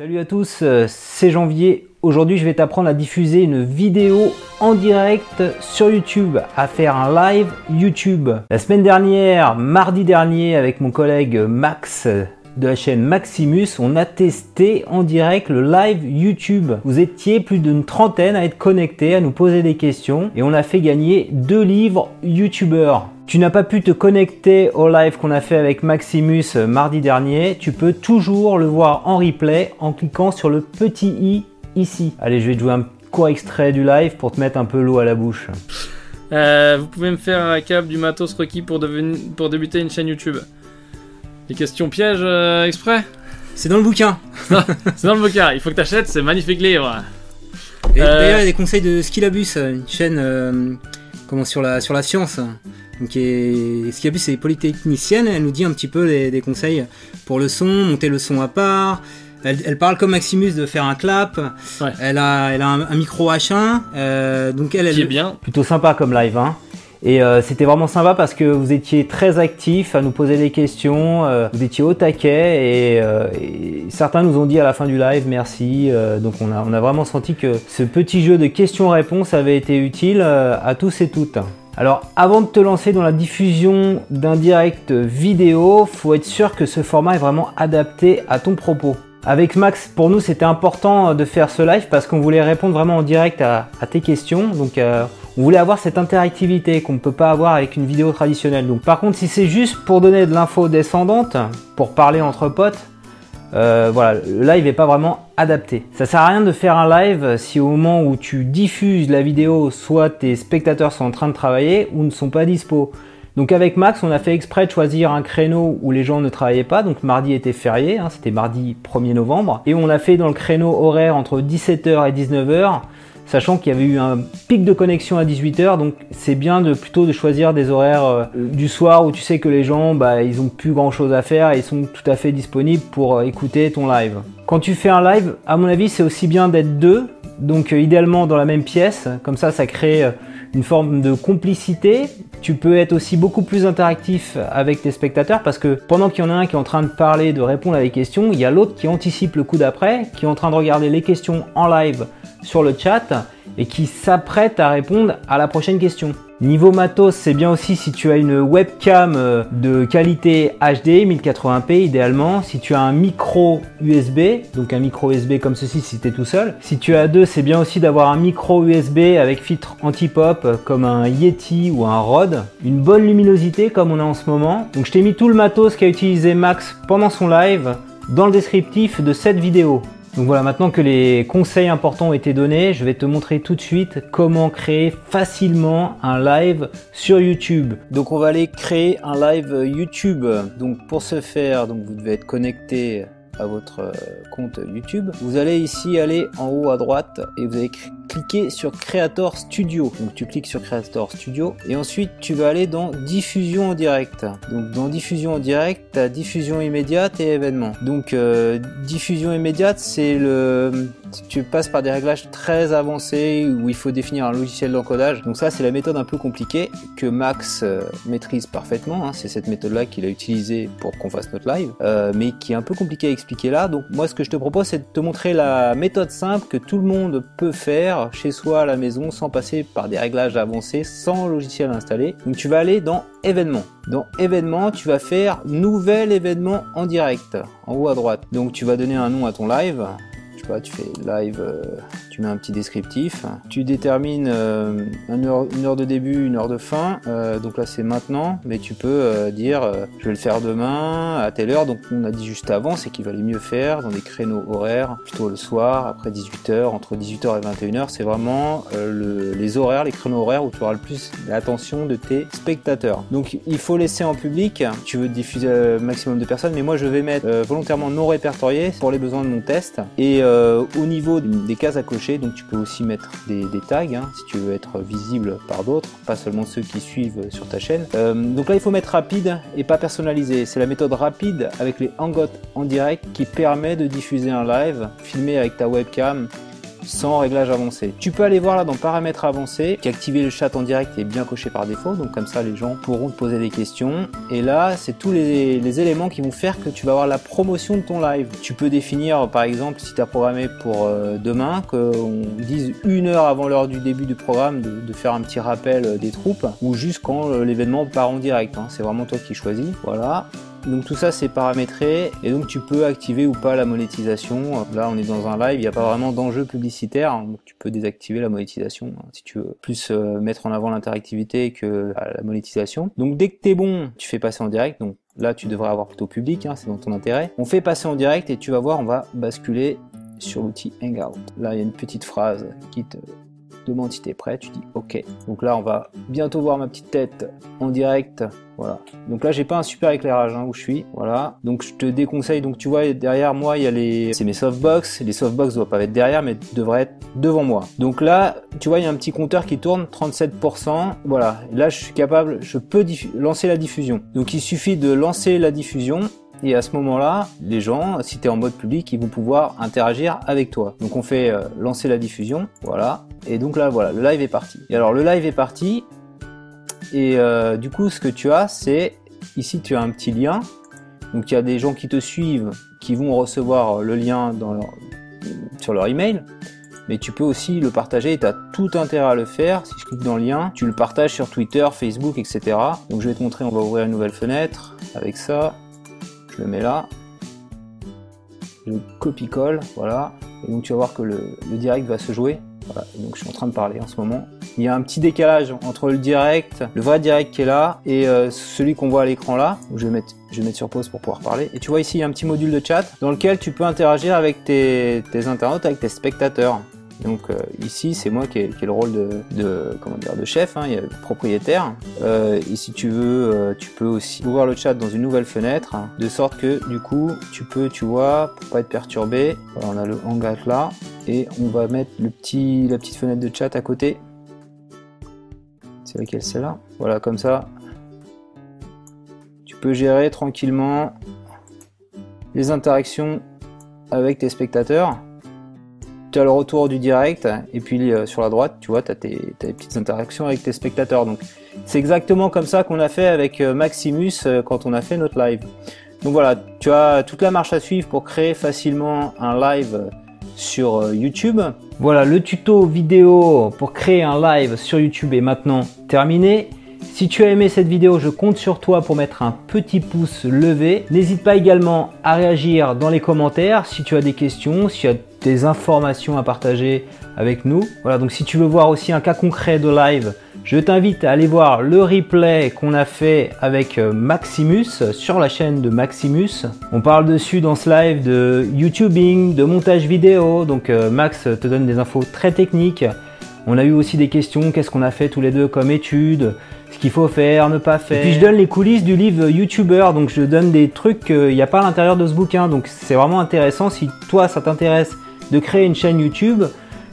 Salut à tous, euh, c'est Janvier. Aujourd'hui, je vais t'apprendre à diffuser une vidéo en direct sur YouTube, à faire un live YouTube. La semaine dernière, mardi dernier, avec mon collègue Max de la chaîne Maximus, on a testé en direct le live YouTube. Vous étiez plus d'une trentaine à être connectés, à nous poser des questions et on a fait gagner deux livres YouTubeurs. Tu n'as pas pu te connecter au live qu'on a fait avec Maximus euh, mardi dernier, tu peux toujours le voir en replay en cliquant sur le petit i ici. Allez, je vais te jouer un court extrait du live pour te mettre un peu l'eau à la bouche. Euh, vous pouvez me faire un cap du matos requis pour, devenir, pour débuter une chaîne YouTube. Des questions pièges euh, exprès C'est dans le bouquin. C'est dans le bouquin, il faut que t'achètes, c'est magnifique livre. Et Euh, D'ailleurs, il y a des conseils de Skillabus, une chaîne euh, comment, sur, la, sur la science. Donc, qui est- Skillabus, c'est polytechnicienne, elle nous dit un petit peu les- des conseils pour le son, monter le son à part. Elle, elle parle comme Maximus de faire un clap. Ouais. Elle a, elle a un, un micro H1. euh, donc elle, elle, Qui est bien. Plutôt sympa comme live, hein. Et euh, c'était vraiment sympa parce que vous étiez très actifs à nous poser des questions, euh, vous étiez au taquet et, euh, et certains nous ont dit à la fin du live merci. euh, donc on a, on a vraiment senti que ce petit jeu de questions-réponses avait été utile euh, à tous et toutes. Alors avant de te lancer dans la diffusion d'un direct vidéo, faut être sûr que ce format est vraiment adapté à ton propos. Avec Max, pour nous, c'était important de faire ce live parce qu'on voulait répondre vraiment en direct à, tes questions. Donc, euh, on voulait avoir cette interactivité qu'on ne peut pas avoir avec une vidéo traditionnelle. Donc, par contre, si c'est juste pour donner de l'info descendante, pour parler entre potes, euh, voilà, le live n'est pas vraiment adapté. Ça sert à rien de faire un live si au moment où tu diffuses la vidéo, soit tes spectateurs sont en train de travailler ou ne sont pas dispo. Donc avec Max, on a fait exprès de choisir un créneau où les gens ne travaillaient pas. Donc mardi était férié, hein, c'était mardi 1er novembre. Et on l'a fait dans le créneau horaire entre 17h et 19h, sachant qu'il y avait eu un pic de connexion à 18h. Donc c'est bien de plutôt de choisir des horaires euh, du soir où tu sais que les gens, bah, ils ont plus grand chose à faire et ils sont tout à fait disponibles pour euh, écouter ton live. Quand tu fais un live, à mon avis, c'est aussi bien d'être deux. Donc euh, idéalement dans la même pièce, comme ça ça crée une forme de complicité. Tu peux être aussi beaucoup plus interactif avec tes spectateurs parce que pendant qu'il y en a un qui est en train de parler, de répondre à des questions, il y a l'autre qui anticipe le coup d'après, qui est en train de regarder les questions en live sur le chat et qui s'apprête à répondre à la prochaine question. Niveau matos, c'est bien aussi si tu as une webcam euh, de qualité HD 1080p idéalement, si tu as un micro USB, donc un micro USB comme ceci si tu es tout seul. Si tu as deux, c'est bien aussi d'avoir un micro USB avec filtre anti-pop euh, comme un Yeti ou un Rode, une bonne luminosité comme on a en ce moment. Donc je t'ai mis tout le matos qu'a utilisé Max pendant son live dans le descriptif de cette vidéo. Donc voilà, maintenant que les conseils importants ont été donnés, je vais te montrer tout de suite comment créer facilement un live sur YouTube. Donc on va aller créer un live YouTube. Donc pour ce faire, donc vous devez être connecté à votre euh, compte YouTube. Vous allez ici aller en haut à droite et vous allez cliquer sur Creator Studio. Donc tu cliques sur Creator Studio et ensuite tu vas aller dans diffusion en direct. Donc dans diffusion en direct, tu as diffusion immédiate et événements. Donc euh, diffusion immédiate, c'est le tu passes par des réglages très avancés où il faut définir un logiciel d'encodage. Donc ça c'est la méthode un peu compliquée que Max euh, maîtrise parfaitement. hein. C'est cette méthode-là qu'il a utilisée pour qu'on fasse notre live, euh, mais qui est un peu compliqué à expliquer là. Donc moi ce que je te propose c'est de te montrer la méthode simple que tout le monde peut faire chez soi à la maison sans passer par des réglages avancés, sans logiciel installé. Donc tu vas aller dans événements. Dans événements, tu vas faire nouvel événement en direct, en haut à droite. Donc tu vas donner un nom à ton live. Tu fais live, euh, tu mets un petit descriptif. Tu détermines euh, une, heure, de début, une heure de fin. Euh, donc là c'est maintenant, mais tu peux dire je vais le faire demain à telle heure. Donc on a dit juste avant, c'est qu'il valait mieux faire dans des créneaux horaires, plutôt le soir, après 18h, entre 18h et 21h. C'est vraiment le- les horaires, les créneaux horaires où tu auras le plus l'attention de tes spectateurs. Donc il faut laisser en public. Tu veux diffuser un maximum de personnes, mais moi je vais mettre volontairement non répertorié pour les besoins de mon test. Et au niveau des cases à cocher, donc tu peux aussi mettre des, des tags hein, si tu veux être visible par d'autres, pas seulement ceux qui suivent sur ta chaîne. Euh, donc là il faut mettre rapide et pas personnalisé. C'est la méthode rapide avec les hangouts en direct qui permet de diffuser un live filmé avec ta webcam sans réglage avancé. Tu peux aller voir là dans paramètres avancés, qu'activer le chat en direct est bien coché par défaut, donc comme ça les gens pourront te poser des questions. Et là, c'est tous les, éléments qui vont faire que tu vas avoir la promotion de ton live. Tu peux définir par exemple si tu as programmé pour euh, demain, qu'on dise une heure avant l'heure du début du programme de, faire un petit rappel euh, des troupes, ou juste quand euh, l'événement part en direct. Hein. C'est vraiment toi qui choisis. Voilà. Donc tout ça c'est paramétré et donc tu peux activer ou pas la monétisation. Là on est dans un live, il n'y a pas vraiment d'enjeu publicitaire, donc tu peux désactiver la monétisation hein, si tu veux plus euh, mettre en avant l'interactivité que la monétisation. Donc dès que t'es bon, tu fais passer en direct, donc là tu devrais avoir plutôt public, hein, c'est dans ton intérêt. On fait passer en direct et tu vas voir, on va basculer sur l'outil Hangout. Là il y a une petite phrase qui te demande si tu es prêt, tu dis OK. Donc là, on va bientôt voir ma petite tête en direct. Voilà. Donc là, j'ai pas un super éclairage hein, où je suis. Voilà. Donc je te déconseille. Donc tu vois, derrière moi, il y a les, c'est mes softbox. Les softbox doivent pas être derrière, mais devraient être devant moi. Donc là, tu vois, il y a un petit compteur qui tourne, 37%. Voilà. Là, je suis capable, je peux lancer la diffusion. Donc il suffit de lancer la diffusion et à ce moment-là, les gens, si tu es en mode public, ils vont pouvoir interagir avec toi. Donc on fait euh, lancer la diffusion, voilà. Et donc là, voilà, le live est parti. Et alors le live est parti. Et euh, du coup, ce que tu as, c'est ici tu as un petit lien. Donc il y a des gens qui te suivent, qui vont recevoir le lien dans leur, sur leur email. Mais tu peux aussi le partager et tu as tout intérêt à le faire. Si je clique dans le lien, tu le partages sur Twitter, Facebook, etc. Donc je vais te montrer, on va ouvrir une nouvelle fenêtre avec ça je le mets là, je copie-colle, voilà, et donc tu vas voir que le, direct va se jouer. Voilà, donc je suis en train de parler en ce moment. Il y a un petit décalage entre le direct, le vrai direct qui est là, et euh, celui qu'on voit à l'écran là. Je vais, mettre, je vais mettre sur pause pour pouvoir parler. Et tu vois ici, il y a un petit module de chat dans lequel tu peux interagir avec tes, tes internautes, avec tes spectateurs. Donc euh, ici, c'est moi qui ai, le rôle de, comment dire, de chef, hein, il y a le propriétaire. Euh, et si tu veux, euh, tu peux aussi ouvrir le chat dans une nouvelle fenêtre, de sorte que du coup, tu peux, tu vois, pour pas être perturbé, on a le hangout là, et on va mettre le petit, la petite fenêtre de chat à côté. C'est laquelle c'est là Voilà, comme ça, tu peux gérer tranquillement les interactions avec tes spectateurs tu as le retour du direct, et puis euh, sur la droite, tu vois, tu as, tes petites interactions avec tes spectateurs. Donc c'est exactement comme ça qu'on a fait avec euh, Maximus euh, quand on a fait notre live. Donc voilà, tu as toute la marche à suivre pour créer facilement un live sur YouTube. Voilà, le tuto vidéo pour créer un live sur YouTube est maintenant terminé. Si tu as aimé cette vidéo, je compte sur toi pour mettre un petit pouce levé. N'hésite pas également à réagir dans les commentaires si tu as des questions, si tu as des informations à partager avec nous. Voilà, donc si tu veux voir aussi un cas concret de live, je t'invite à aller voir le replay qu'on a fait avec euh, Maximus sur la chaîne de Maximus. On parle dessus dans ce live de YouTubing, de montage vidéo, donc euh, Max te donne des infos très techniques. On a eu aussi des questions, qu'est-ce qu'on a fait tous les deux comme études, ce qu'il faut faire, ne pas faire. Et puis je donne les coulisses du livre YouTuber, donc je donne des trucs qu'il n'y a pas à l'intérieur de ce bouquin, donc c'est vraiment intéressant si toi ça t'intéresse de créer une chaîne YouTube,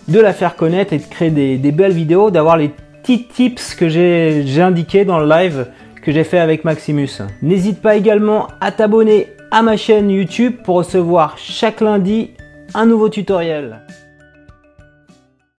de la faire connaître et de créer des, belles vidéos, d'avoir les petits tips que j'ai indiqués dans le live que j'ai fait avec Maximus. N'hésite pas également à t'abonner à ma chaîne YouTube pour recevoir chaque lundi un nouveau tutoriel.